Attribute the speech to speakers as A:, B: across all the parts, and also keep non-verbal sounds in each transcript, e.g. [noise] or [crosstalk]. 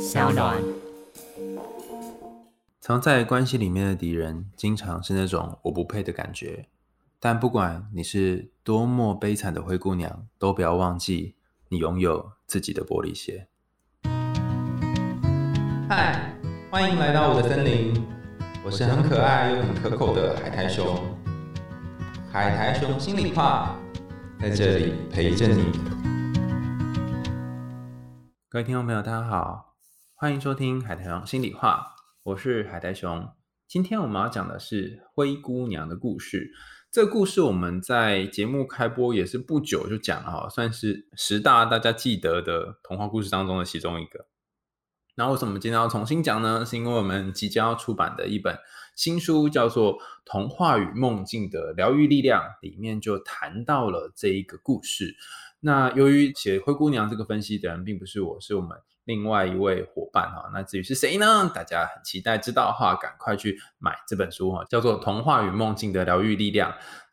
A: 小暖。
B: 藏在关系里面的敌人，经常是那种我不配的感觉。但不管你是多么悲惨的灰姑娘，都不要忘记，你拥有自己的玻璃鞋。
C: 嗨，欢迎来到我的森林，我是很可爱又很可口的海苔熊。海苔熊心里话，在这里陪着你。
B: 各位听众朋友，大家好，欢迎收听《海苔熊心里话》，我是海苔熊。今天我们要讲的是灰姑娘的故事。这个故事我们在节目开播也是不久就讲了哈，算是十大大家记得的童话故事当中的其中一个。那为什么今天要重新讲呢？是因为我们即将要出版的一本新书叫做《童话与梦境的疗愈力量》，里面就谈到了这一个故事。那由于写灰姑娘这个分析的人并不是我，是我们另外一位伙伴哈。那至于是谁呢？大家很期待知道的话，赶快去买这本书哈，叫做《童话与梦境的疗愈力量》，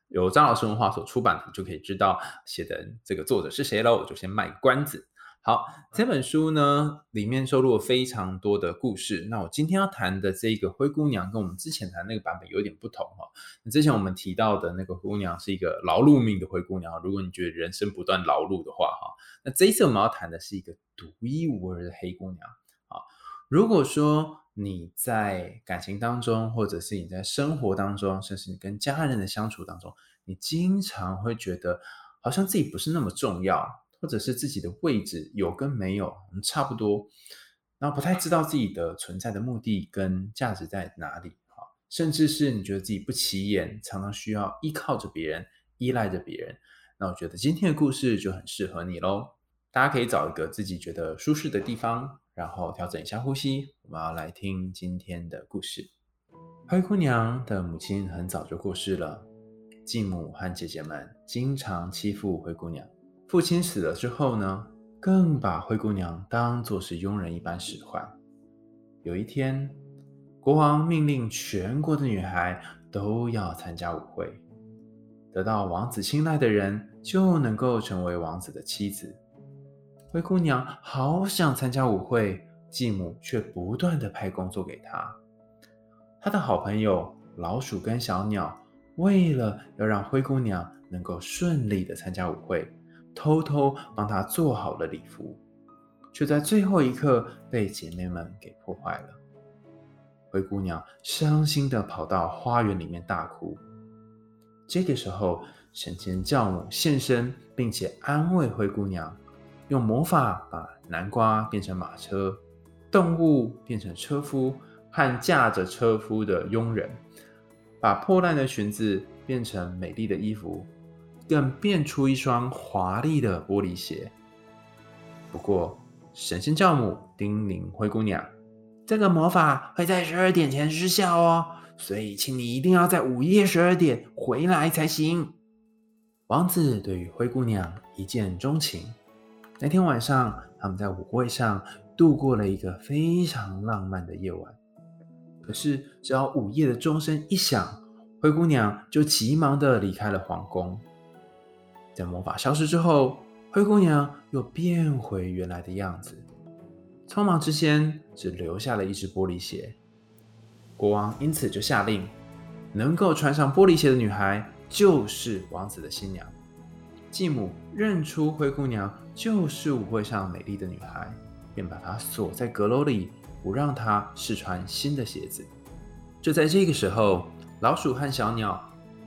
B: 由张老师文化所出版的，就可以知道写的这个作者是谁喽。我就先卖个关子。好，这本书呢，里面收录了非常多的故事。那我今天要谈的这个灰姑娘，跟我们之前谈那个版本有点不同哈。那之前我们提到的那个姑娘是一个劳碌命的灰姑娘，如果你觉得人生不断劳碌的话哈，那这一次我们要谈的是一个独一无二的黑姑娘啊。如果说你在感情当中，或者是你在生活当中，甚至你跟家人的相处当中，你经常会觉得好像自己不是那么重要。或者是自己的位置有跟没有差不多，然后不太知道自己的存在的目的跟价值在哪里啊，甚至是你觉得自己不起眼，常常需要依靠着别人，依赖着别人。那我觉得今天的故事就很适合你喽。大家可以找一个自己觉得舒适的地方，然后调整一下呼吸。我们要来听今天的故事。灰姑娘的母亲很早就过世了，继母和姐姐们经常欺负灰姑娘。父亲死了之后呢，更把灰姑娘当作是佣人一般使唤。有一天，国王命令全国的女孩都要参加舞会，得到王子青睐的人就能够成为王子的妻子。灰姑娘好想参加舞会，继母却不断的派工作给她。她的好朋友老鼠跟小鸟，为了要让灰姑娘能够顺利的参加舞会。偷偷帮她做好了礼服，却在最后一刻被姐妹们给破坏了。灰姑娘伤心的跑到花园里面大哭。这个时候，神仙教母现身，并且安慰灰姑娘，用魔法把南瓜变成马车，动物变成车夫和驾着车夫的佣人，把破烂的裙子变成美丽的衣服。更变出一双华丽的玻璃鞋。不过，神仙教母叮咛灰姑娘：“这个魔法会在十二点前失效哦，所以请你一定要在午夜十二点回来才行。”王子对于灰姑娘一见钟情。那天晚上，他们在舞会上度过了一个非常浪漫的夜晚。可是，只要午夜的钟声一响，灰姑娘就急忙的离开了皇宫。在魔法消失之后，灰姑娘又变回原来的样子。匆忙之间，只留下了一只玻璃鞋。国王因此就下令，能够穿上玻璃鞋的女孩就是王子的新娘。继母认出灰姑娘就是舞会上美丽的女孩，便把她锁在阁楼里，不让她试穿新的鞋子。就在这个时候，老鼠和小鸟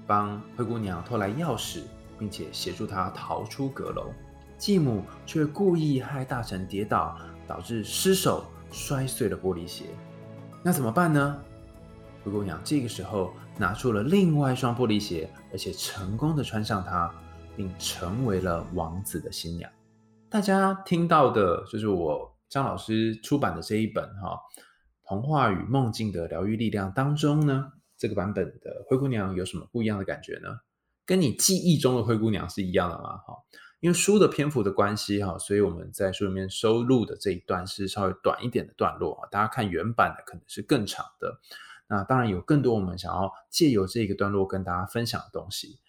B: 帮灰姑娘偷来钥匙。并且协助他逃出阁楼，继母却故意害大臣跌倒，导致失手摔碎了玻璃鞋。那怎么办呢？灰姑娘这个时候拿出了另外一双玻璃鞋，而且成功的穿上它，并成为了王子的新娘。大家听到的就是我张老师出版的这一本《哈童话与梦境的疗愈力量》当中呢，这个版本的灰姑娘有什么不一样的感觉呢？跟你记忆中的灰姑娘是一样的吗？哈，因为书的篇幅的关系哈，所以我们在书里面收录的这一段是稍微短一点的段落啊。大家看原版的可能是更长的。那当然有更多我们想要借由这个段落跟大家分享的东西。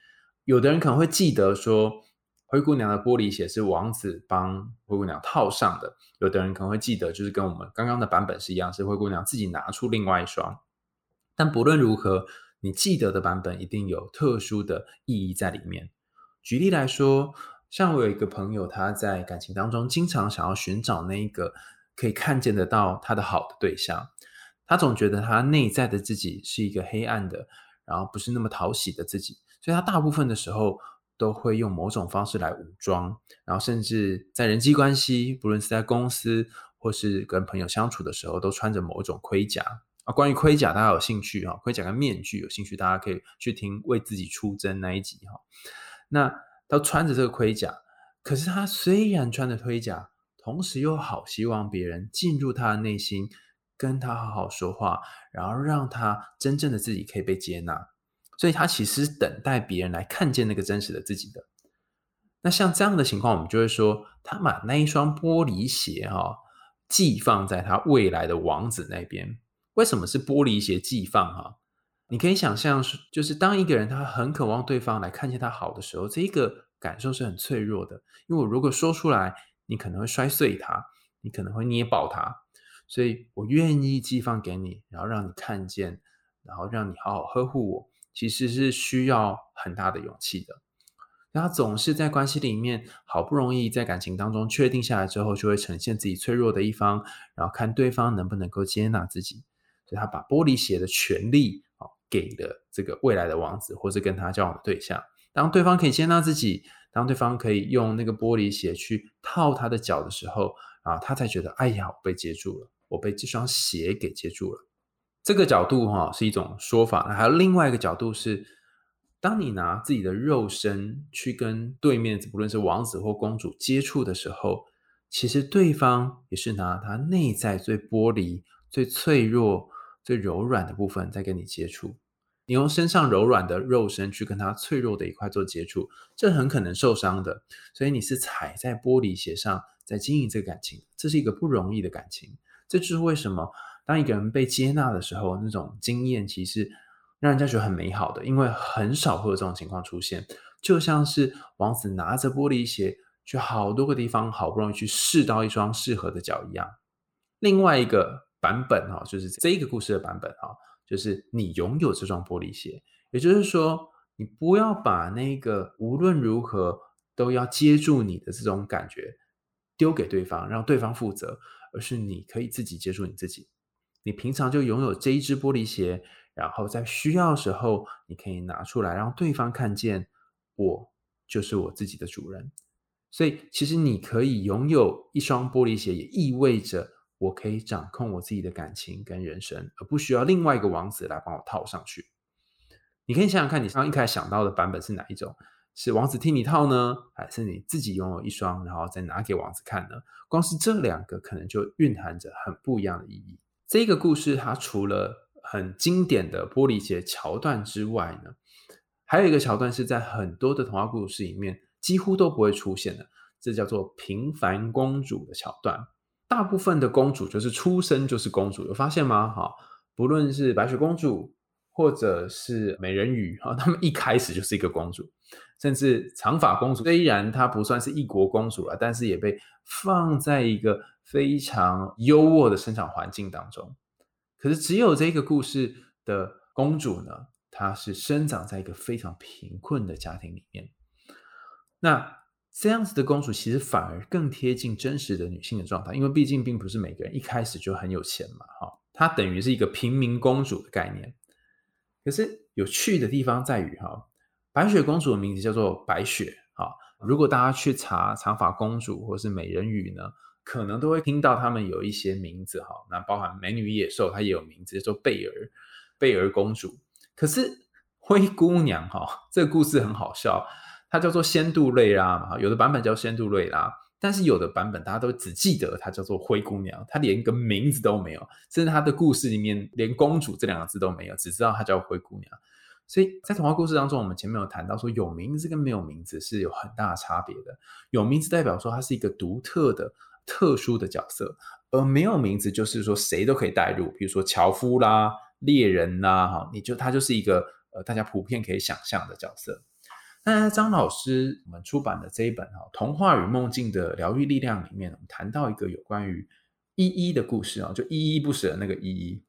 B: 有的人可能会记得说，灰姑娘的玻璃鞋是王子帮灰姑娘套上的。有的人可能会记得，就是跟我们刚刚的版本是一样，是灰姑娘自己拿出另外一双。但不论如何，你记得的版本一定有特殊的意义在里面。举例来说，像我有一个朋友，他在感情当中经常想要寻找那一个可以看见得到他的好的对象，他总觉得他内在的自己是一个黑暗的，然后不是那么讨喜的自己，所以他大部分的时候。都会用某种方式来武装，然后甚至在人际关系，不论是在公司或是跟朋友相处的时候，都穿着某种盔甲关于盔甲，大家有兴趣哈？盔甲跟面具有兴趣，大家可以去听《为自己出征》那一集哈。那他穿着这个盔甲，可是他虽然穿着盔甲，同时又好希望别人进入他的内心，跟他好好说话，然后让他真正的自己可以被接纳。所以他其实等待别人来看见那个真实的自己的。那像这样的情况，我们就会说，他把那一双玻璃鞋哈寄放在他未来的王子那边。为什么是玻璃鞋寄放哈？你可以想象，就是当一个人他很渴望对方来看见他好的时候，这一个感受是很脆弱的。因为我如果说出来，你可能会摔碎它，你可能会捏爆它。所以我愿意寄放给你，然后让你看见，然后让你好好呵护我。其实是需要很大的勇气的。他总是在关系里面，好不容易在感情当中确定下来之后，就会呈现自己脆弱的一方，然后看对方能不能够接纳自己。所以他把玻璃鞋的权利啊给了这个未来的王子，或是跟他交往的对象。当对方可以接纳自己，当对方可以用那个玻璃鞋去套他的脚的时候，啊，他才觉得哎呀，我被接住了，我被这双鞋给接住了。这个角度哈是一种说法，那还有另外一个角度是，当你拿自己的肉身去跟对面，不论是王子或公主接触的时候，其实对方也是拿他内在最玻璃、最脆弱、最柔软的部分在跟你接触。你用身上柔软的肉身去跟他脆弱的一块做接触，这很可能受伤的。所以你是踩在玻璃鞋上在经营这个感情，这是一个不容易的感情。这就是为什么。当一个人被接纳的时候，那种经验其实让人家觉得很美好的，因为很少会有这种情况出现。就像是王子拿着玻璃鞋去好多个地方，好不容易去试到一双适合的脚一样。另外一个版本哈，就是这个故事的版本哈，就是你拥有这双玻璃鞋，也就是说，你不要把那个无论如何都要接住你的这种感觉丢给对方，让对方负责，而是你可以自己接住你自己。你平常就拥有这一只玻璃鞋，然后在需要的时候，你可以拿出来让对方看见，我就是我自己的主人。所以，其实你可以拥有一双玻璃鞋，也意味着我可以掌控我自己的感情跟人生，而不需要另外一个王子来帮我套上去。你可以想想看，你刚一开始想到的版本是哪一种？是王子替你套呢，还是你自己拥有一双，然后再拿给王子看呢？光是这两个，可能就蕴含着很不一样的意义。这个故事它除了很经典的玻璃鞋桥段之外呢，还有一个桥段是在很多的童话故事里面几乎都不会出现的，这叫做平凡公主的桥段。大部分的公主就是出生就是公主，有发现吗？哈，不论是白雪公主或者是美人鱼，哈，[laughs] 她们一开始就是一个公主。甚至长发公主虽然她不算是一国公主了，但是也被放在一个非常优渥的生长环境当中。可是只有这个故事的公主呢，她是生长在一个非常贫困的家庭里面。那这样子的公主其实反而更贴近真实的女性的状态，因为毕竟并不是每个人一开始就很有钱嘛，哈，她等于是一个平民公主的概念。可是有趣的地方在于，哈。白雪公主的名字叫做白雪，哈。如果大家去查长发公主或是美人鱼呢，可能都会听到他们有一些名字，哈。那包含美女野兽，它也有名字叫做贝尔，贝尔公主。可是灰姑娘，哈，这个故事很好笑，它叫做仙杜瑞拉嘛，有的版本叫仙杜瑞拉，但是有的版本大家都只记得它叫做灰姑娘，它连个名字都没有，甚至它的故事里面连公主这两个字都没有，只知道它叫灰姑娘。所以在童话故事当中，我们前面有谈到说，有名字跟没有名字是有很大差别的。有名字代表说它是一个独特的、特殊的角色，而没有名字就是说谁都可以带入，比如说樵夫啦、猎人啦，哈，你就他就是一个呃大家普遍可以想象的角色。那张老师我们出版的这一本哈《童话与梦境的疗愈力量》里面，我们谈到一个有关于依依的故事啊，就依依不舍那个依依。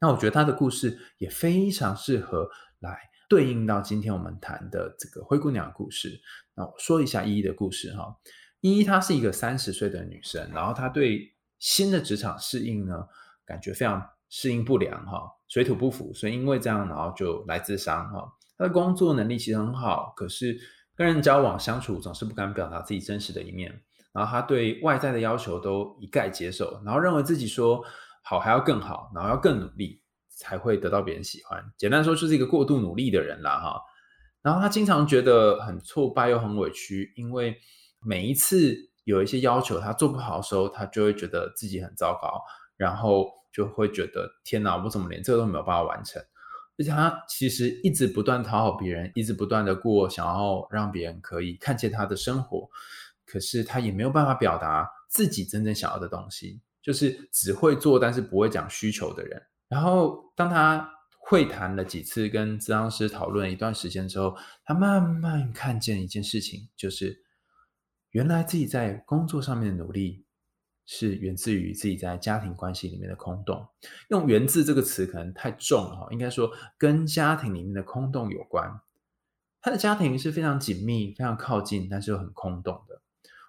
B: 那我觉得他的故事也非常适合来对应到今天我们谈的这个灰姑娘故事。那我说一下依依的故事哈。依依她是一个三十岁的女生，然后她对新的职场适应呢，感觉非常适应不良哈，水土不服，所以因为这样，然后就来自伤哈。他的工作能力其实很好，可是跟人交往相处总是不敢表达自己真实的一面。然后他对外在的要求都一概接受，然后认为自己说好还要更好，然后要更努力才会得到别人喜欢。简单说就是一个过度努力的人啦哈。然后他经常觉得很挫败又很委屈，因为每一次有一些要求他做不好的时候，他就会觉得自己很糟糕，然后就会觉得天哪，我怎么连这个都没有办法完成？而且他其实一直不断讨好别人，一直不断的过想要让别人可以看见他的生活，可是他也没有办法表达自己真正想要的东西，就是只会做但是不会讲需求的人。然后当他会谈了几次，跟咨商师讨论一段时间之后，他慢慢看见一件事情，就是原来自己在工作上面的努力。是源自于自己在家庭关系里面的空洞。用“源自”这个词可能太重了哈，应该说跟家庭里面的空洞有关。他的家庭是非常紧密、非常靠近，但是又很空洞的。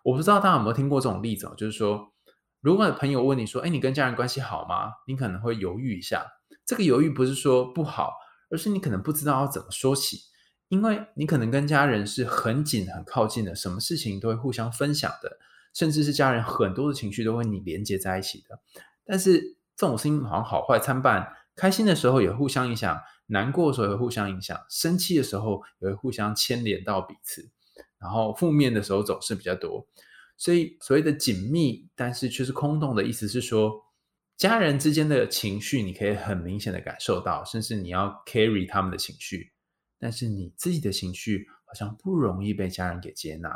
B: 我不知道大家有没有听过这种例子哦，就是说，如果朋友问你说：“哎，你跟家人关系好吗？”你可能会犹豫一下。这个犹豫不是说不好，而是你可能不知道要怎么说起，因为你可能跟家人是很紧、很靠近的，什么事情都会互相分享的。甚至是家人很多的情绪都会你连接在一起的，但是这种事情好像好坏参半，开心的时候也互相影响，难过的时候也互相影响，生气的时候也会互相牵连到彼此，然后负面的时候总是比较多。所以所谓的紧密，但是却是空洞的意思是说，家人之间的情绪你可以很明显的感受到，甚至你要 carry 他们的情绪，但是你自己的情绪好像不容易被家人给接纳。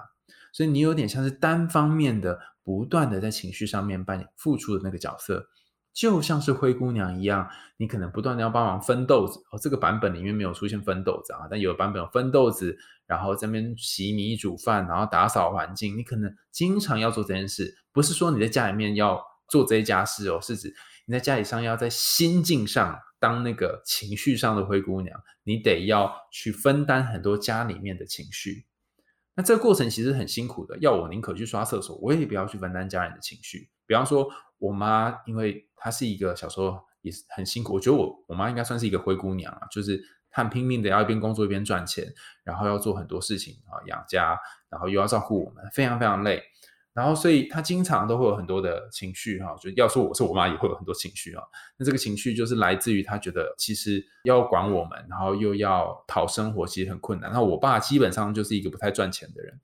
B: 所以你有点像是单方面的，不断的在情绪上面扮演付出的那个角色，就像是灰姑娘一样，你可能不断的要帮忙分豆子。哦，这个版本里面没有出现分豆子啊，但有的版本有分豆子，然后这边洗米煮饭，然后打扫环境，你可能经常要做这件事。不是说你在家里面要做这些家事哦，是指你在家里上要在心境上当那个情绪上的灰姑娘，你得要去分担很多家里面的情绪。那这个过程其实很辛苦的，要我宁可去刷厕所，我也不要去分担家人的情绪。比方说，我妈，因为她是一个小时候也是很辛苦，我觉得我我妈应该算是一个灰姑娘啊，就是她很拼命的要一边工作一边赚钱，然后要做很多事情啊，养家，然后又要照顾我们，非常非常累。然后，所以他经常都会有很多的情绪哈，就要说我是我妈，也会有很多情绪啊。那这个情绪就是来自于他觉得其实要管我们，然后又要讨生活，其实很困难。那我爸基本上就是一个不太赚钱的人。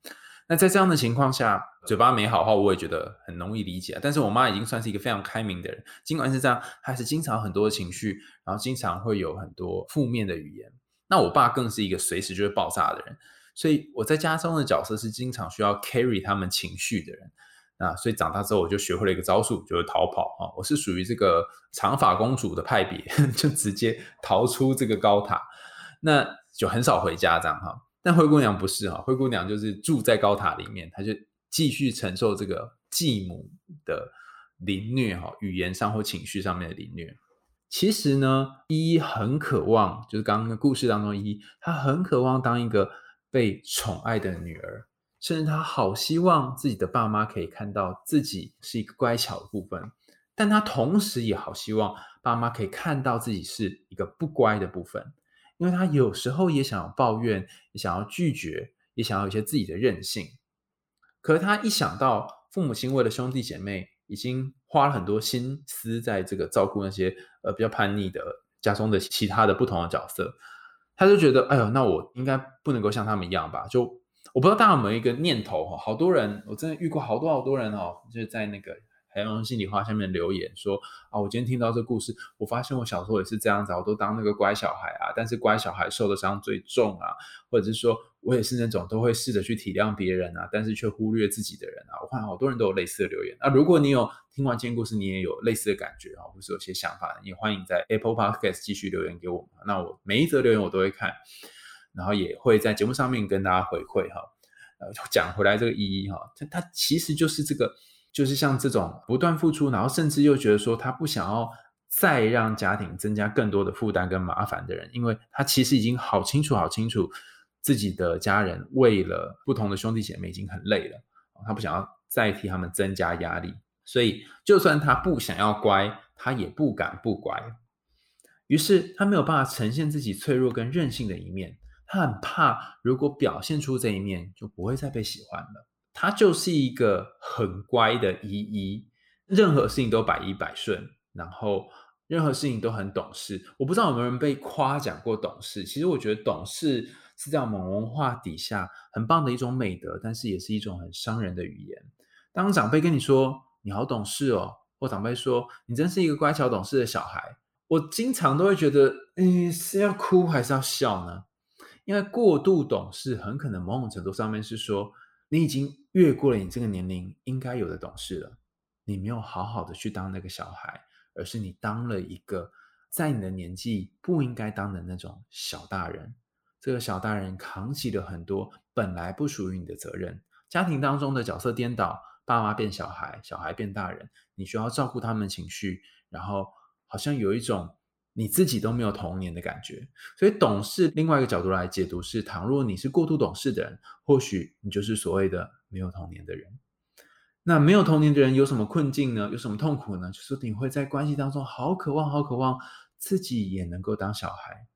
B: 那在这样的情况下，嘴巴没好话，我也觉得很容易理解。但是我妈已经算是一个非常开明的人，尽管是这样，还是经常很多的情绪，然后经常会有很多负面的语言。那我爸更是一个随时就会爆炸的人。所以我在家中的角色是经常需要 carry 他们情绪的人，啊，所以长大之后我就学会了一个招数，就是逃跑啊。我是属于这个长发公主的派别，[laughs] 就直接逃出这个高塔，那就很少回家这样哈。但灰姑娘不是哈，灰姑娘就是住在高塔里面，她就继续承受这个继母的凌虐哈，语言上或情绪上面的凌虐。其实呢，依依很渴望，就是刚刚故事当中依依，她很渴望当一个。被宠爱的女儿，甚至她好希望自己的爸妈可以看到自己是一个乖巧的部分，但她同时也好希望爸妈可以看到自己是一个不乖的部分，因为她有时候也想要抱怨，也想要拒绝，也想要有些自己的任性。可是她一想到父母亲为了兄弟姐妹，已经花了很多心思在这个照顾那些呃比较叛逆的家中的其他的不同的角色。他就觉得，哎呦，那我应该不能够像他们一样吧？就我不知道大家有没有一个念头哈，好多人，我真的遇过好多好多人哦，就是在那个。海洋心里话下面留言说啊，我今天听到这故事，我发现我小时候也是这样子，我都当那个乖小孩啊，但是乖小孩受的伤最重啊，或者是说我也是那种都会试着去体谅别人啊，但是却忽略自己的人啊。我看好多人都有类似的留言。那如果你有听完今天故事，你也有类似的感觉啊，或是有些想法，也欢迎在 Apple Podcast 继续留言给我们。那我每一则留言我都会看。然后也会在节目上面跟大家回馈哈。呃，讲回来这个依依哈，它它其实就是这个，就是像这种不断付出，然后甚至又觉得说他不想要再让家庭增加更多的负担跟麻烦的人，因为他其实已经好清楚、好清楚自己的家人为了不同的兄弟姐妹已经很累了，他不想要再替他们增加压力，所以就算他不想要乖，他也不敢不乖。于是他没有办法呈现自己脆弱跟任性的一面，他很怕如果表现出这一面，就不会再被喜欢了。他就是一个很乖的依依，任何事情都百依百顺，然后任何事情都很懂事。我不知道有没有人被夸奖过懂事，其实我觉得懂事是在我们文化底下很棒的一种美德，但是也是一种很伤人的语言。当长辈跟你说你好懂事哦，或长辈说你真是一个乖巧懂事的小孩。我经常都会觉得，嗯，是要哭还是要笑呢？因为过度懂事，很可能某种程度上面是说，你已经越过了你这个年龄应该有的懂事了。你没有好好的去当那个小孩，而是你当了一个在你的年纪不应该当的那种小大人。这个小大人扛起了很多本来不属于你的责任，家庭当中的角色颠倒，爸妈变小孩，小孩变大人，你需要照顾他们情绪，然后。好像有一种你自己都没有童年的感觉，所以懂事另外一个角度来解读是：倘若你是过度懂事的人，或许你就是所谓的没有童年的人。那没有童年的人有什么困境呢？有什么痛苦呢？就是你会在关系当中好渴望、好渴望自己也能够当小孩。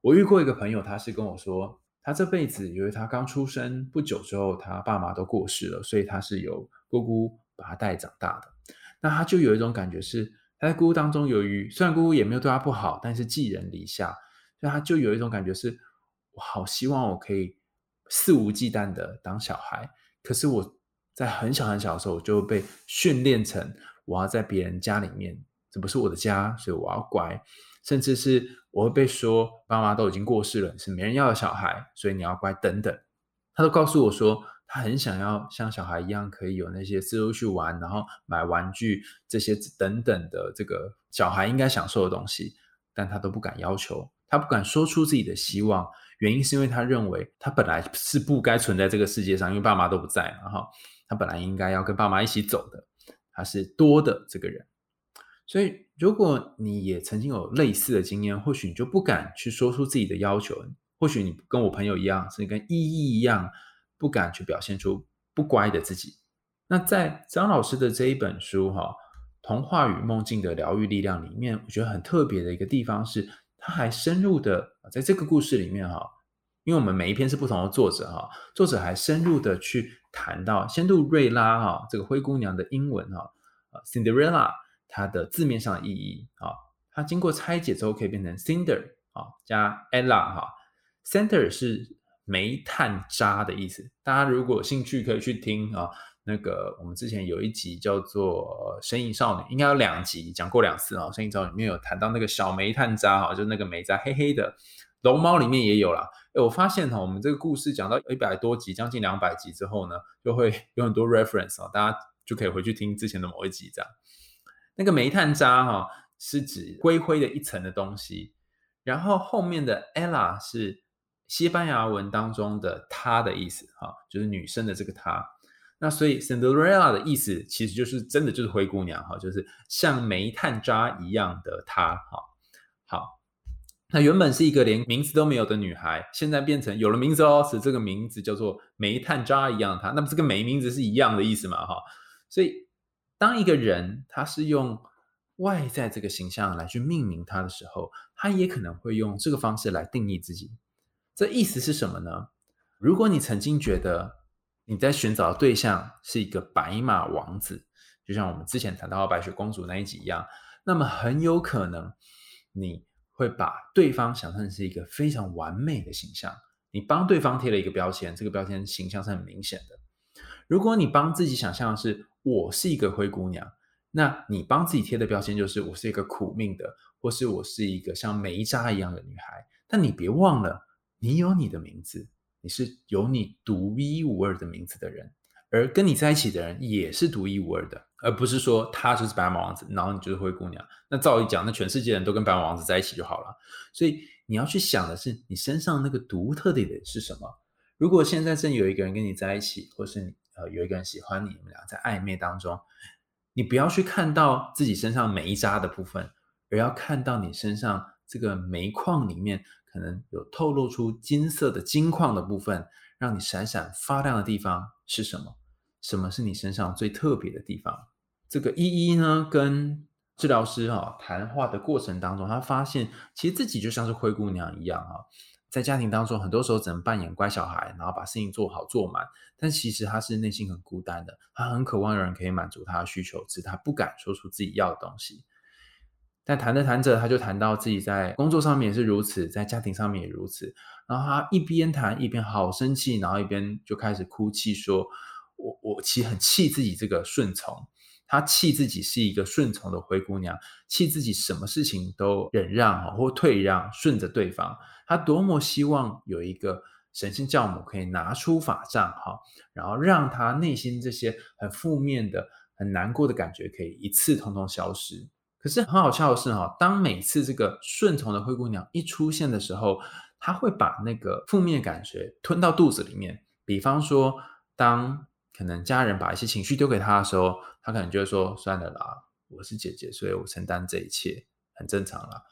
B: 我遇过一个朋友，他是跟我说，他这辈子由于他刚出生不久之后，他爸妈都过世了，所以他是由姑姑把他带长大的。那他就有一种感觉是。在姑姑当中，由于虽然姑姑也没有对他不好，但是寄人篱下，所以他就有一种感觉是：我好希望我可以肆无忌惮的当小孩。可是我在很小很小的时候，我就被训练成我要在别人家里面，这不是我的家，所以我要乖。甚至是我会被说，爸妈都已经过世了，是没人要的小孩，所以你要乖等等。他都告诉我说。他很想要像小孩一样，可以有那些自由去玩，然后买玩具这些等等的这个小孩应该享受的东西，但他都不敢要求，他不敢说出自己的希望，原因是因为他认为他本来是不该存在这个世界上，因为爸妈都不在了，哈，他本来应该要跟爸妈一起走的，他是多的这个人，所以如果你也曾经有类似的经验，或许你就不敢去说出自己的要求，或许你跟我朋友一样，是跟依依一样。不敢去表现出不乖的自己。那在张老师的这一本书《哈童话与梦境的疗愈力量》里面，我觉得很特别的一个地方是，他还深入的在这个故事里面哈，因为我们每一篇是不同的作者哈，作者还深入的去谈到仙杜瑞拉哈这个灰姑娘的英文哈，Cinderella 它的字面上的意义啊，它经过拆解之后可以变成 Cinder 啊加 Ella 哈，Center 是。煤炭渣的意思，大家如果有兴趣可以去听啊。那个我们之前有一集叫做《身影少女》，应该有两集讲过两次啊。《身影少女》里面有谈到那个小煤炭渣哈，就那个煤渣黑黑的。龙猫里面也有啦。哎，我发现哈，我们这个故事讲到一百多集，将近两百集之后呢，就会 [laughs] 有很多 reference 啊，大家就可以回去听之前的某一集这样。那个煤炭渣哈，是指灰灰的一层的东西，然后后面的 Ella 是。西班牙文当中的“她”的意思，哈，就是女生的这个“她”。那所以 Cinderella 的意思其实就是真的就是灰姑娘，哈，就是像煤炭渣一样的她，哈。好，那原本是一个连名字都没有的女孩，现在变成有了名字哦，是这个名字叫做煤炭渣一样的她，那不是跟没名字是一样的意思嘛，哈。所以当一个人他是用外在这个形象来去命名他的时候，他也可能会用这个方式来定义自己。这意思是什么呢？如果你曾经觉得你在寻找的对象是一个白马王子，就像我们之前谈到白雪公主那一集一样，那么很有可能你会把对方想象是一个非常完美的形象。你帮对方贴了一个标签，这个标签形象是很明显的。如果你帮自己想象的是我是一个灰姑娘，那你帮自己贴的标签就是我是一个苦命的，或是我是一个像煤渣一样的女孩。但你别忘了。你有你的名字，你是有你独一无二的名字的人，而跟你在一起的人也是独一无二的，而不是说他就是白马王子，然后你就是灰姑娘。那照理讲，那全世界人都跟白马王子在一起就好了。所以你要去想的是，你身上那个独特的点是什么？如果现在正有一个人跟你在一起，或是你呃有一个人喜欢你，你们俩在暧昧当中，你不要去看到自己身上煤渣的部分，而要看到你身上这个煤矿里面可能有透露出金色的金矿的部分，让你闪闪发亮的地方是什么？什么是你身上最特别的地方？这个依依呢，跟治疗师哈谈话的过程当中，他发现其实自己就像是灰姑娘一样啊。在家庭当中，很多时候只能扮演乖小孩，然后把事情做好做满。但其实他是内心很孤单的，他很渴望有人可以满足他的需求，只是他不敢说出自己要的东西。但谈着谈着，他就谈到自己在工作上面也是如此，在家庭上面也如此。然后他一边谈一边好生气，然后一边就开始哭泣，说：“我我其实很气自己这个顺从，他气自己是一个顺从的灰姑娘，气自己什么事情都忍让或退让，顺着对方。”他多么希望有一个神仙教母可以拿出法杖，哈，然后让他内心这些很负面的、很难过的感觉可以一次通通消失。可是很好笑的是，哈，当每次这个顺从的灰姑娘一出现的时候，她会把那个负面感觉吞到肚子里面。比方说，当可能家人把一些情绪丢给他的时候，他可能就会说：“算了啦，我是姐姐，所以我承担这一切，很正常啦。”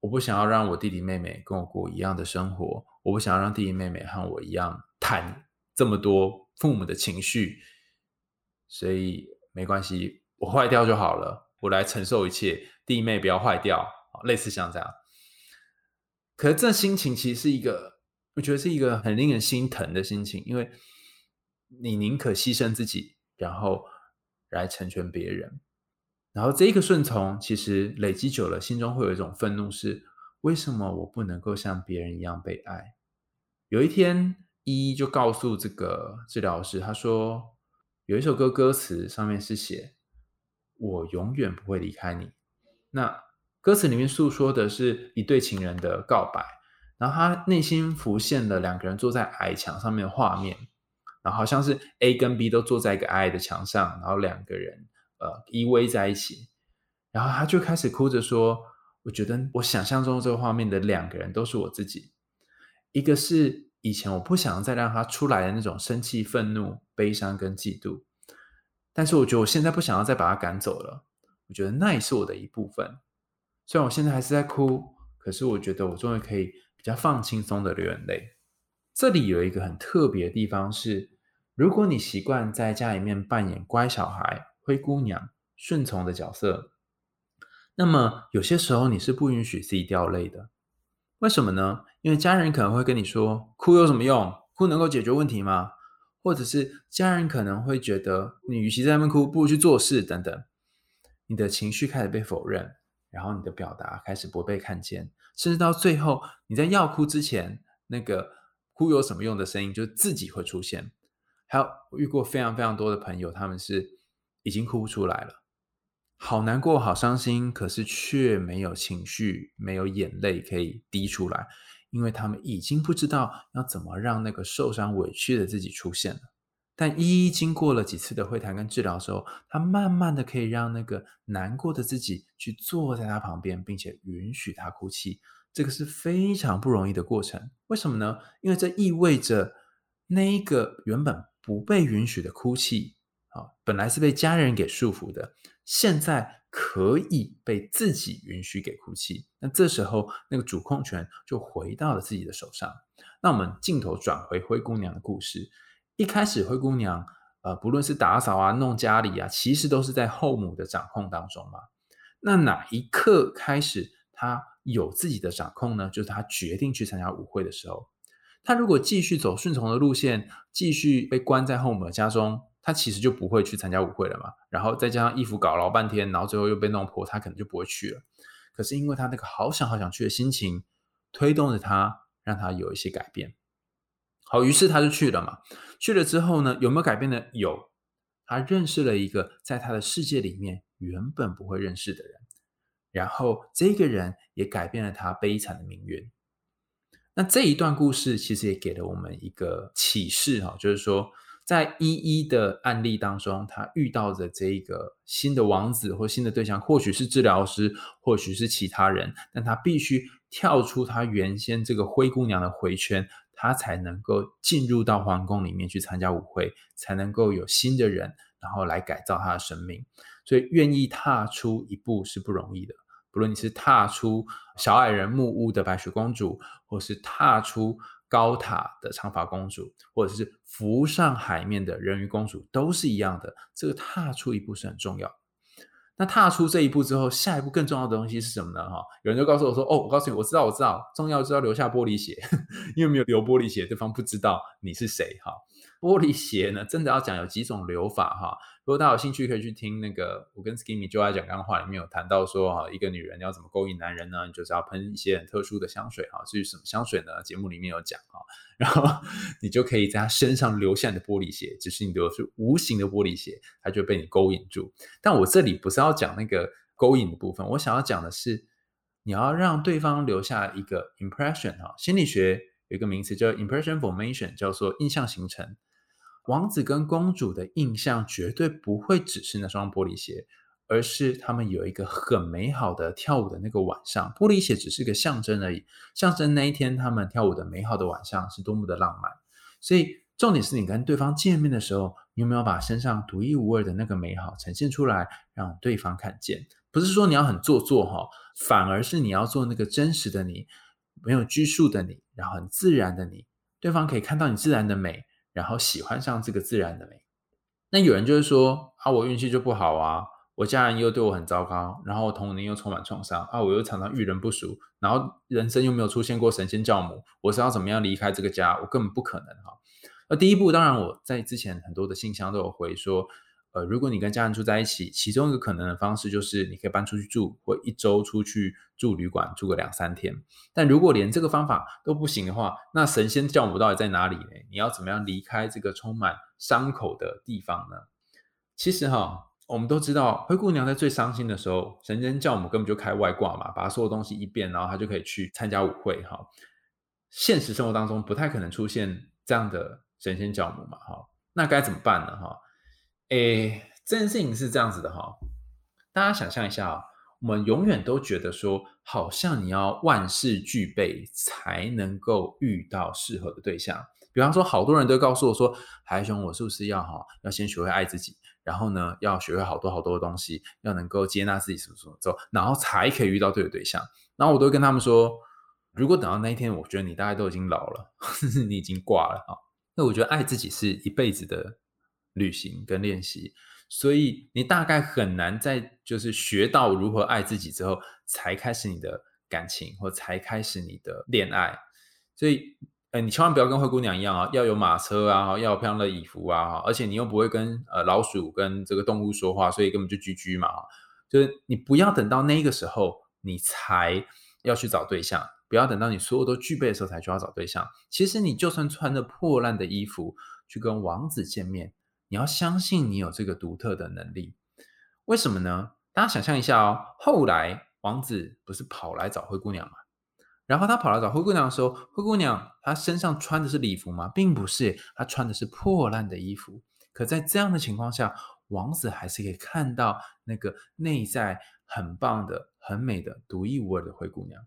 B: 我不想要让我弟弟妹妹跟我过一样的生活，我不想要让弟弟妹妹和我一样谈这么多父母的情绪，所以没关系，我坏掉就好了，我来承受一切，弟妹不要坏掉，类似像这样。可是这心情其实是一个，我觉得是一个很令人心疼的心情，因为你宁可牺牲自己，然后来成全别人。然后这一个顺从，其实累积久了，心中会有一种愤怒：是为什么我不能够像别人一样被爱？有一天，依依就告诉这个治疗师，他说有一首歌歌词上面是写“我永远不会离开你”。那歌词里面诉说的是一对情人的告白，然后他内心浮现了两个人坐在矮墙上面的画面，然后好像是 A 跟 B 都坐在一个矮矮的墙上，然后两个人。呃，依偎在一起，然后他就开始哭着说：“我觉得我想象中这个画面的两个人都是我自己，一个是以前我不想再让他出来的那种生气、愤怒、悲伤跟嫉妒，但是我觉得我现在不想要再把他赶走了。我觉得那也是我的一部分。虽然我现在还是在哭，可是我觉得我终于可以比较放轻松的流眼泪。这里有一个很特别的地方是，如果你习惯在家里面扮演乖小孩。”灰姑娘顺从的角色，那么有些时候你是不允许自己掉泪的，为什么呢？因为家人可能会跟你说，哭有什么用？哭能够解决问题吗？或者是家人可能会觉得，你与其在那边哭，不如去做事等等。你的情绪开始被否认，然后你的表达开始不被看见，甚至到最后，你在要哭之前，那个哭有什么用的声音就自己会出现。还有遇过非常非常多的朋友，他们是。已经哭不出来了，好难过，好伤心，可是却没有情绪，没有眼泪可以滴出来，因为他们已经不知道要怎么让那个受伤委屈的自己出现了。但一一经过了几次的会谈跟治疗之后，他慢慢的可以让那个难过的自己去坐在他旁边，并且允许他哭泣，这个是非常不容易的过程。为什么呢？因为这意味着那一个原本不被允许的哭泣。啊本来是被家人给束缚的，现在可以被自己允许给哭泣。那这时候，那个主控权就回到了自己的手上。那我们镜头转回灰姑娘的故事。一开始，灰姑娘呃，不论是打扫啊、弄家里啊，其实都是在后母的掌控当中嘛。那哪一刻开始，她有自己的掌控呢？就是她决定去参加舞会的时候。她如果继续走顺从的路线，继续被关在后母的家中。他其实就不会去参加舞会了嘛，然后再加上衣服搞老半天，然后最后又被弄破，他可能就不会去了。可是因为他那个好想好想去的心情，推动着他，让他有一些改变。好，于是他就去了嘛。去了之后呢，有没有改变呢？有，他认识了一个在他的世界里面原本不会认识的人，然后这个人也改变了他悲惨的命运。那这一段故事其实也给了我们一个启示哈，就是说。在一一的案例当中，他遇到的这一个新的王子或新的对象，或许是治疗师，或许是其他人，但他必须跳出他原先这个灰姑娘的回圈，他才能够进入到皇宫里面去参加舞会，才能够有新的人，然后来改造他的生命。所以，愿意踏出一步是不容易的。不论你是踏出小矮人木屋的白雪公主，或是踏出高塔的长发公主，或者是浮上海面的人鱼公主，都是一样的。这个踏出一步是很重要。那踏出这一步之后，下一步更重要的东西是什么呢？哈，有人就告诉我说：“哦，我告诉你，我知道，我知道，重要是要留下玻璃鞋，[laughs] 因为没有留玻璃鞋，对方不知道你是谁。”哈。玻璃鞋呢，真的要讲有几种留法哈。如果大家有兴趣，可以去听那个我跟 Skinny 就爱讲干话里面有谈到说哈，一个女人要怎么勾引男人呢？就是要喷一些很特殊的香水哈。至于什么香水呢？节目里面有讲哈。然后你就可以在他身上留下你的玻璃鞋，只是你留的是无形的玻璃鞋，他就被你勾引住。但我这里不是要讲那个勾引的部分，我想要讲的是你要让对方留下一个 impression 哈。心理学有一个名词叫 impression formation，叫做印象形成。王子跟公主的印象绝对不会只是那双玻璃鞋，而是他们有一个很美好的跳舞的那个晚上。玻璃鞋只是个象征而已，象征那一天他们跳舞的美好的晚上是多么的浪漫。所以重点是你跟对方见面的时候，你有没有把身上独一无二的那个美好呈现出来，让对方看见？不是说你要很做作哈，反而是你要做那个真实的你，没有拘束的你，然后很自然的你，对方可以看到你自然的美。然后喜欢上这个自然的美，那有人就是说啊，我运气就不好啊，我家人又对我很糟糕，然后童年又充满创伤啊，我又常常遇人不淑，然后人生又没有出现过神仙教母，我是要怎么样离开这个家？我根本不可能哈。那第一步，当然我在之前很多的信箱都有回说。呃，如果你跟家人住在一起，其中一个可能的方式就是你可以搬出去住，或一周出去住旅馆住个两三天。但如果连这个方法都不行的话，那神仙教母到底在哪里呢？你要怎么样离开这个充满伤口的地方呢？其实哈，我们都知道，灰姑娘在最伤心的时候，神仙教母根本就开外挂嘛，把所有东西一变，然后她就可以去参加舞会哈。现实生活当中不太可能出现这样的神仙教母嘛哈，那该怎么办呢哈？诶，这件事情是这样子的哈，大家想象一下啊，我们永远都觉得说，好像你要万事俱备才能够遇到适合的对象。比方说，好多人都告诉我说，海兄，我是不是要哈，要先学会爱自己，然后呢，要学会好多好多的东西，要能够接纳自己什么什么之后，然后才可以遇到对的对象。然后我都跟他们说，如果等到那一天，我觉得你大概都已经老了，[laughs] 你已经挂了啊。那我觉得爱自己是一辈子的。旅行跟练习，所以你大概很难在就是学到如何爱自己之后，才开始你的感情或才开始你的恋爱。所以，呃，你千万不要跟灰姑娘一样啊，要有马车啊，要有漂亮的衣服啊，而且你又不会跟呃老鼠跟这个动物说话，所以根本就居居嘛。就是你不要等到那个时候，你才要去找对象，不要等到你所有都具备的时候才需要找对象。其实你就算穿着破烂的衣服去跟王子见面。你要相信你有这个独特的能力，为什么呢？大家想象一下哦，后来王子不是跑来找灰姑娘吗？然后他跑来找灰姑娘的时候，灰姑娘她身上穿的是礼服吗？并不是，她穿的是破烂的衣服。可在这样的情况下，王子还是可以看到那个内在很棒的、很美的、独一无二的灰姑娘。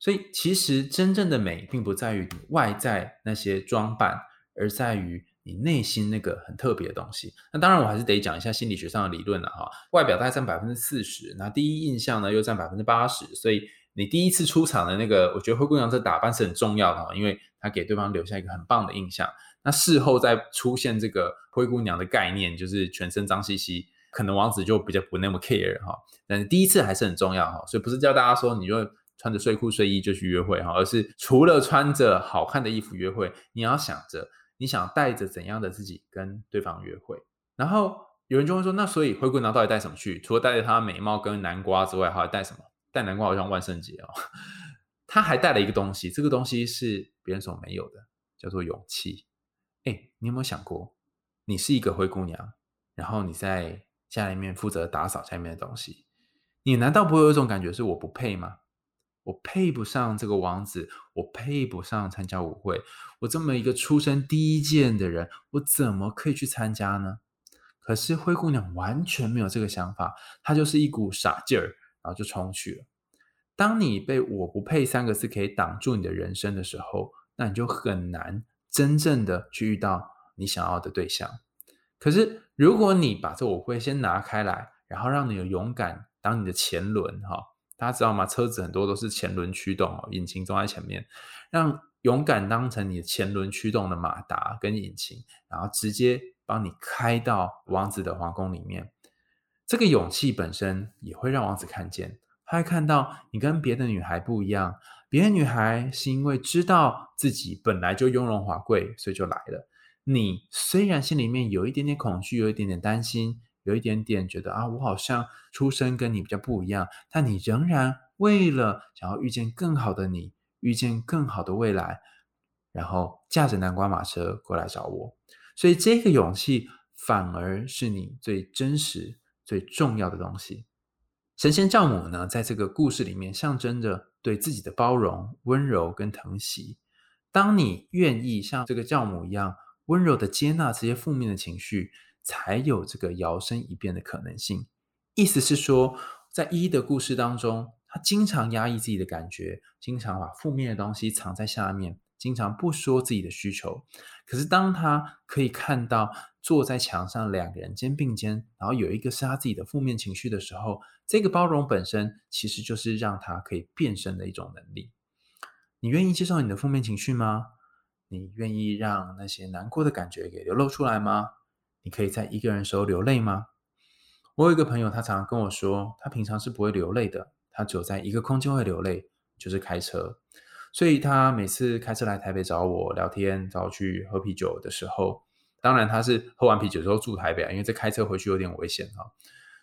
B: 所以，其实真正的美，并不在于外在那些装扮，而在于。你内心那个很特别的东西，那当然我还是得讲一下心理学上的理论了哈。外表大概占百分之四十，那第一印象呢又占百分之八十，所以你第一次出场的那个，我觉得灰姑娘这打扮是很重要的哈，因为她给对方留下一个很棒的印象。那事后再出现这个灰姑娘的概念，就是全身脏兮兮，可能王子就比较不那么 care 哈。但是第一次还是很重要哈，所以不是叫大家说你就穿着睡裤睡衣就去约会哈，而是除了穿着好看的衣服约会，你要想着。你想带着怎样的自己跟对方约会？然后有人就会说：“那所以灰姑娘到底带什么去？除了带着她美貌跟南瓜之外，还带什么？带南瓜好像万圣节哦。[laughs] 她还带了一个东西，这个东西是别人所没有的，叫做勇气。哎，你有没有想过，你是一个灰姑娘，然后你在家里面负责打扫家里面的东西，你难道不会有一种感觉是我不配吗？我配不上这个王子，我配不上参加舞会。我这么一个出身低贱的人，我怎么可以去参加呢？可是灰姑娘完全没有这个想法，她就是一股傻劲儿，然后就冲去了。当你被“我不配”三个字可以挡住你的人生的时候，那你就很难真正的去遇到你想要的对象。可是，如果你把这我会先拿开来，然后让你有勇敢当你的前轮，哈，大家知道吗？车子很多都是前轮驱动哦，引擎装在前面，让勇敢当成你的前轮驱动的马达跟引擎，然后直接帮你开到王子的皇宫里面。这个勇气本身也会让王子看见。他会看到你跟别的女孩不一样，别的女孩是因为知道自己本来就雍容华贵，所以就来了。你虽然心里面有一点点恐惧，有一点点担心，有一点点觉得啊，我好像出身跟你比较不一样，但你仍然为了想要遇见更好的你，遇见更好的未来，然后驾着南瓜马车过来找我。所以这个勇气反而是你最真实、最重要的东西。神仙教母呢，在这个故事里面象征着对自己的包容、温柔跟疼惜。当你愿意像这个教母一样温柔的接纳这些负面的情绪，才有这个摇身一变的可能性。意思是说，在一的故事当中，他经常压抑自己的感觉，经常把负面的东西藏在下面。经常不说自己的需求，可是当他可以看到坐在墙上两个人肩并肩，然后有一个是他自己的负面情绪的时候，这个包容本身其实就是让他可以变身的一种能力。你愿意接受你的负面情绪吗？你愿意让那些难过的感觉给流露出来吗？你可以在一个人时候流泪吗？我有一个朋友，他常常跟我说，他平常是不会流泪的，他只有在一个空间会流泪，就是开车。所以他每次开车来台北找我聊天，找我去喝啤酒的时候，当然他是喝完啤酒之后住台北啊，因为这开车回去有点危险啊。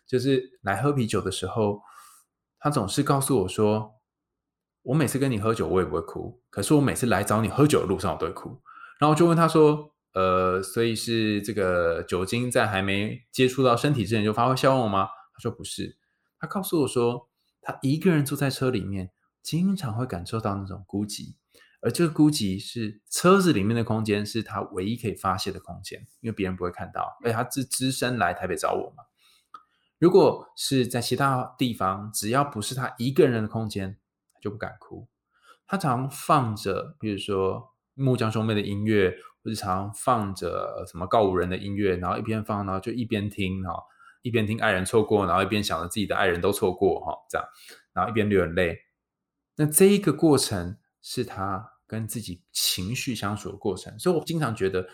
B: 就是来喝啤酒的时候，他总是告诉我说：“我每次跟你喝酒，我也不会哭，可是我每次来找你喝酒的路上，我都会哭。”然后就问他说：“呃，所以是这个酒精在还没接触到身体之前就发挥效用吗？”他说：“不是。”他告诉我说：“他一个人坐在车里面。”经常会感受到那种孤寂，而这个孤寂是车子里面的空间，是他唯一可以发泄的空间，因为别人不会看到。而且他是只身来台北找我嘛。如果是在其他地方，只要不是他一个人的空间，他就不敢哭。他常放着，比如说木匠兄妹的音乐，日常放着什么告五人的音乐，然后一边放，然后就一边听哈，一边听爱人错过，然后一边想着自己的爱人都错过哈，这样，然后一边流眼泪。那这一个过程是他跟自己情绪相处的过程，所以我经常觉得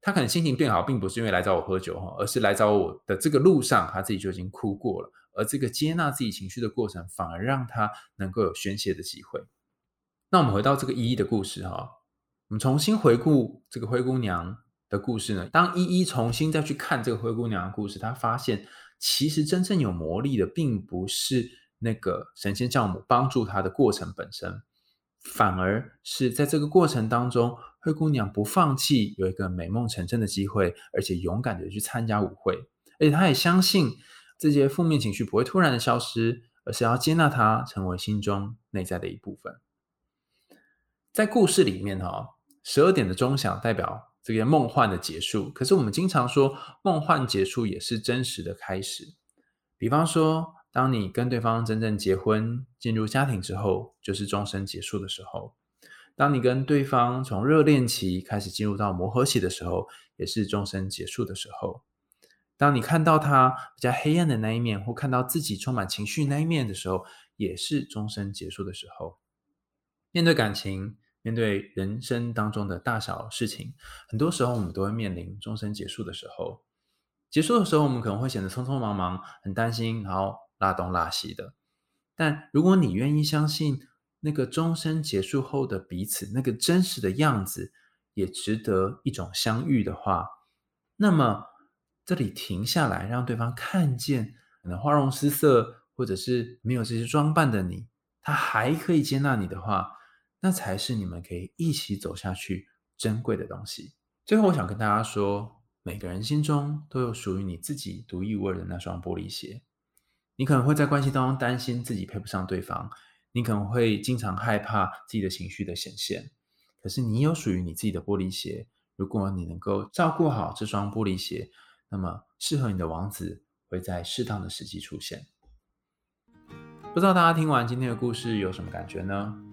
B: 他可能心情变好，并不是因为来找我喝酒哈，而是来找我的这个路上，他自己就已经哭过了。而这个接纳自己情绪的过程，反而让他能够有宣泄的机会。那我们回到这个依依的故事哈，我们重新回顾这个灰姑娘的故事呢。当依依重新再去看这个灰姑娘的故事，她发现其实真正有魔力的，并不是。那个神仙教母帮助她的过程本身，反而是在这个过程当中，灰姑娘不放弃有一个美梦成真的机会，而且勇敢的去参加舞会，而且她也相信这些负面情绪不会突然的消失，而是要接纳它成为心中内在的一部分。在故事里面哈，十二点的钟响代表这个梦幻的结束，可是我们经常说梦幻结束也是真实的开始，比方说。当你跟对方真正结婚、进入家庭之后，就是终身结束的时候；当你跟对方从热恋期开始进入到磨合期的时候，也是终身结束的时候；当你看到他比较黑暗的那一面，或看到自己充满情绪那一面的时候，也是终身结束的时候。面对感情，面对人生当中的大小事情，很多时候我们都会面临终身结束的时候。结束的时候，我们可能会显得匆匆忙忙，很担心，然后。拉东拉西的，但如果你愿意相信那个终身结束后的彼此，那个真实的样子也值得一种相遇的话，那么这里停下来，让对方看见可能花容失色，或者是没有这些装扮的你，他还可以接纳你的话，那才是你们可以一起走下去珍贵的东西。最后，我想跟大家说，每个人心中都有属于你自己独一无二的那双玻璃鞋。你可能会在关系当中担心自己配不上对方，你可能会经常害怕自己的情绪的显现。可是你有属于你自己的玻璃鞋，如果你能够照顾好这双玻璃鞋，那么适合你的王子会在适当的时机出现。不知道大家听完今天的故事有什么感觉呢？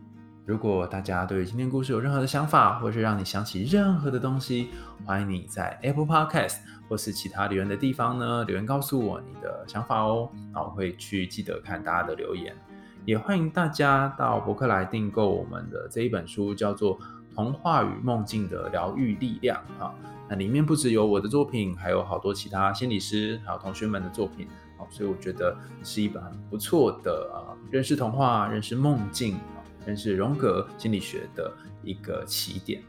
B: 如果大家对今天故事有任何的想法，或是让你想起任何的东西，欢迎你在 Apple Podcast 或是其他留言的地方呢留言告诉我你的想法哦。那我会去记得看大家的留言，也欢迎大家到博客来订购我们的这一本书，叫做《童话与梦境的疗愈力量》啊。那里面不只有我的作品，还有好多其他心理师还有同学们的作品。好，所以我觉得是一本很不错的啊，认识童话、认识梦境。认识荣格心理学的一个起点。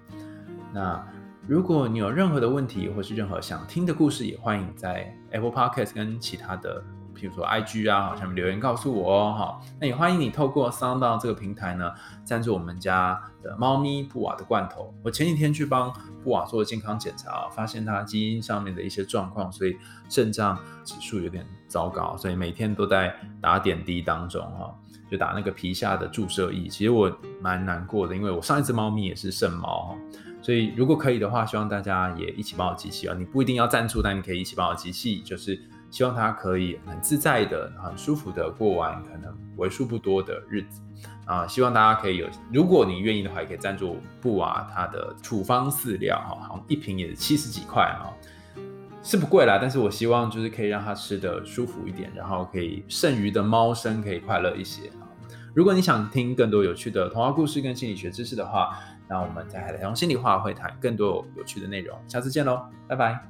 B: 那如果你有任何的问题，或是任何想听的故事，也欢迎在 Apple Podcast 跟其他的，譬如说 IG 啊，下面留言告诉我哦。哈，那也欢迎你透过 Sound 这个平台呢，赞助我们家的猫咪布瓦的罐头。我前几天去帮布瓦做健康检查，发现它基因上面的一些状况，所以肾脏指数有点糟糕，所以每天都在打点滴当中哈。就打那个皮下的注射液，其实我蛮难过的，因为我上一只猫咪也是肾猫，所以如果可以的话，希望大家也一起帮我集气啊！你不一定要赞助，但你可以一起帮我集气，就是希望它可以很自在的、很舒服的过完可能为数不多的日子啊！希望大家可以有，如果你愿意的话，也可以赞助布娃它的处方饲料哈，好像一瓶也是七十几块啊，是不贵啦，但是我希望就是可以让它吃的舒服一点，然后可以剩余的猫生可以快乐一些。如果你想听更多有趣的童话故事跟心理学知识的话，那我们在海苔熊心理话会谈更多有趣的内容。下次见喽，拜拜。